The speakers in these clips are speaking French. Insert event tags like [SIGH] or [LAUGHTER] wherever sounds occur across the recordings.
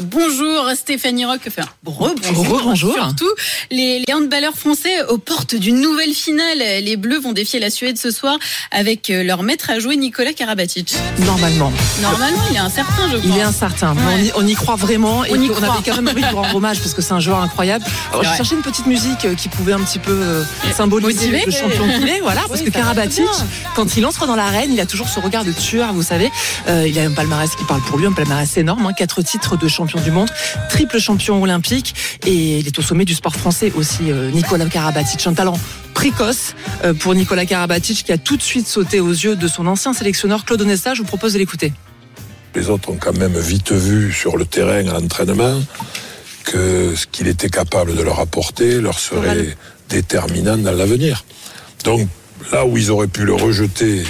Bonjour Stéphanie Rock, enfin rebonjour [LAUGHS] Rebonjour. surtout. Les, les handballeurs français aux portes d'une nouvelle finale. Les Bleus vont défier la Suède ce soir avec euh, leur maître à jouer Nicolas Karabatic. Normalement. Normalement, il est incertain, je Il crois. est incertain. Mais Ouais. on, y, on y croit vraiment et On y on croit. avait quand même envie de rendre hommage parce que c'est un joueur incroyable. Alors, je cherchais une petite musique euh, qui pouvait un petit peu euh, symboliser Motiver. le champion qu'il est. Voilà, parce que Karabatic, quand il entre dans l'arène, il a toujours ce regard de tueur, vous savez. Euh, il a un palmarès qui parle pour lui, un palmarès énorme. Hein, quatre titres de champion du monde, triple champion olympique et il est au sommet du sport français aussi. euh, Nicolas Karabatic, un talent précoce euh, pour Nicolas Karabatic qui a tout de suite sauté aux yeux de son ancien sélectionneur Claude Onesta. Je vous propose de l'écouter. Les autres ont quand même vite vu sur le terrain à l'entraînement que ce qu'il était capable de leur apporter leur serait déterminant dans l'avenir. Donc là où ils auraient pu le rejeter,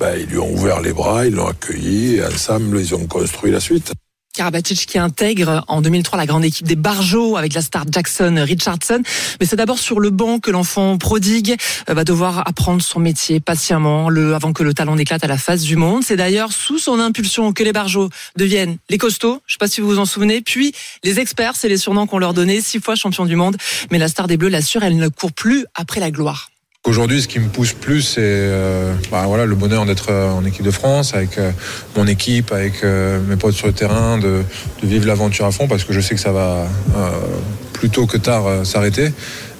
ben, ils lui ont ouvert les bras, ils l'ont accueilli et ensemble ils ont construit la suite. Karabatic qui intègre en 2003 la grande équipe des Barjots avec la star Jackson Richardson. Mais c'est d'abord sur le banc que l'enfant prodigue euh, va devoir apprendre son métier patiemment le, avant que le talent n'éclate à la face du monde. C'est d'ailleurs sous son impulsion que les Barjots deviennent les costauds. Je sais pas si vous vous en souvenez. Puis les experts, c'est les surnoms qu'on leur donnait, six fois champion du monde. Mais la star des Bleus l'assure, elle ne court plus après la gloire. Aujourd'hui, ce qui me pousse plus, c'est euh, bah, voilà, le bonheur d'être euh, en équipe de France, avec euh, mon équipe, avec euh, mes potes sur le terrain, de, de vivre l'aventure à fond, parce que je sais que ça va plus tôt que tard s'arrêter.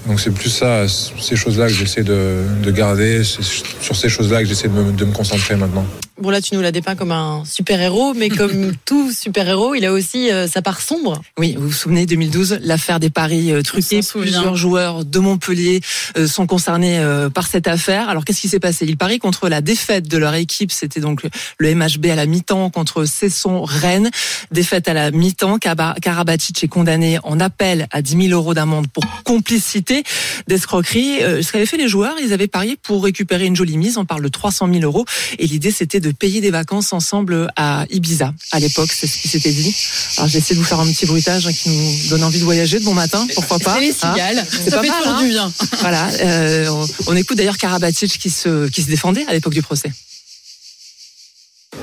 Donc c'est plus ça, ces choses-là que j'essaie de, de garder, c'est sur ces choses-là que j'essaie de de me concentrer maintenant. Bon là tu nous l'as dépeint comme un super-héros, mais comme [LAUGHS] tout super-héros, il a aussi euh, sa part sombre. Oui, vous vous souvenez 2012, l'affaire des paris euh, truqués. Plusieurs joueurs de Montpellier euh, sont concernés euh, par cette affaire. Alors qu'est-ce qui s'est passé? Ils parient contre la défaite de leur équipe. C'était donc le MHB à la mi-temps contre Cesson Rennes. Défaite à la mi-temps. Karabatic est condamné en appel à 10 000 euros d'amende pour complicité d'escroquerie. Euh, ce qu'avaient fait les joueurs, ils avaient parié pour récupérer une jolie mise. On parle de 300 000 euros. Et l'idée, c'était de payer des vacances ensemble à Ibiza. À l'époque, c'est ce qui s'était dit. Alors j'essaie de vous faire un petit bruitage hein, qui nous donne envie de voyager de bon matin, pourquoi pas. C'est les hein. cigales. C'est ça pas fait mal, toujours hein. du bien. [LAUGHS] Voilà, euh, on, on écoute d'ailleurs Karabatic qui se, qui se défendait à l'époque du procès.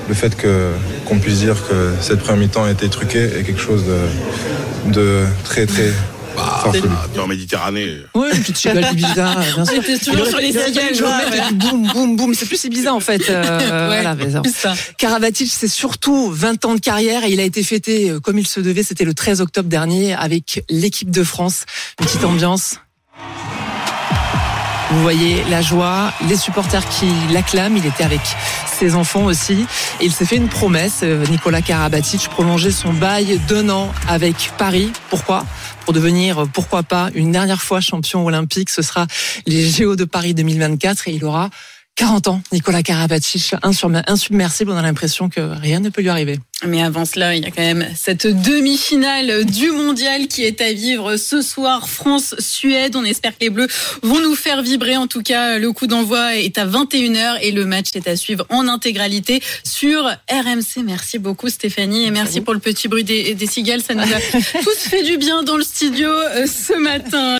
Le fait que qu'on puisse dire que cette première mi-temps a été truquée est quelque chose de, de très très farfelu. T'es en Méditerranée. Oui, une petite cigale d'Ibiza, bien sûr. J'étais toujours sur les cigales, Boum, boum, boum. C'est plus Ibiza en fait. euh, [LAUGHS] Ouais, voilà. Karabatic, c'est surtout 20 ans de carrière et il a été fêté euh, comme il se devait. C'était le 13 octobre dernier avec l'équipe de France. Une petite ambiance. Vous voyez la joie, les supporters qui l'acclament. Il était avec ses enfants aussi. Et il s'est fait une promesse, euh, Nicolas Karabatic, prolonger son bail d'un an avec Paris. Pourquoi? Pour devenir, euh, pourquoi pas, une dernière fois champion olympique. Ce sera les JO de Paris 2024 et il aura 40 ans. Nicolas Karabatic, insubmersible. On a l'impression que rien ne peut lui arriver. Mais avant cela, il y a quand même cette demi-finale du mondial qui est à vivre ce soir, France-Suède. On espère que les Bleus vont nous faire vibrer. En tout cas, le coup d'envoi est à 21h et le match est à suivre en intégralité sur RMC. Merci beaucoup Stéphanie et merci pour le petit bruit des, des cigales. Ça nous a [LAUGHS] tous fait du bien dans le studio euh, ce matin.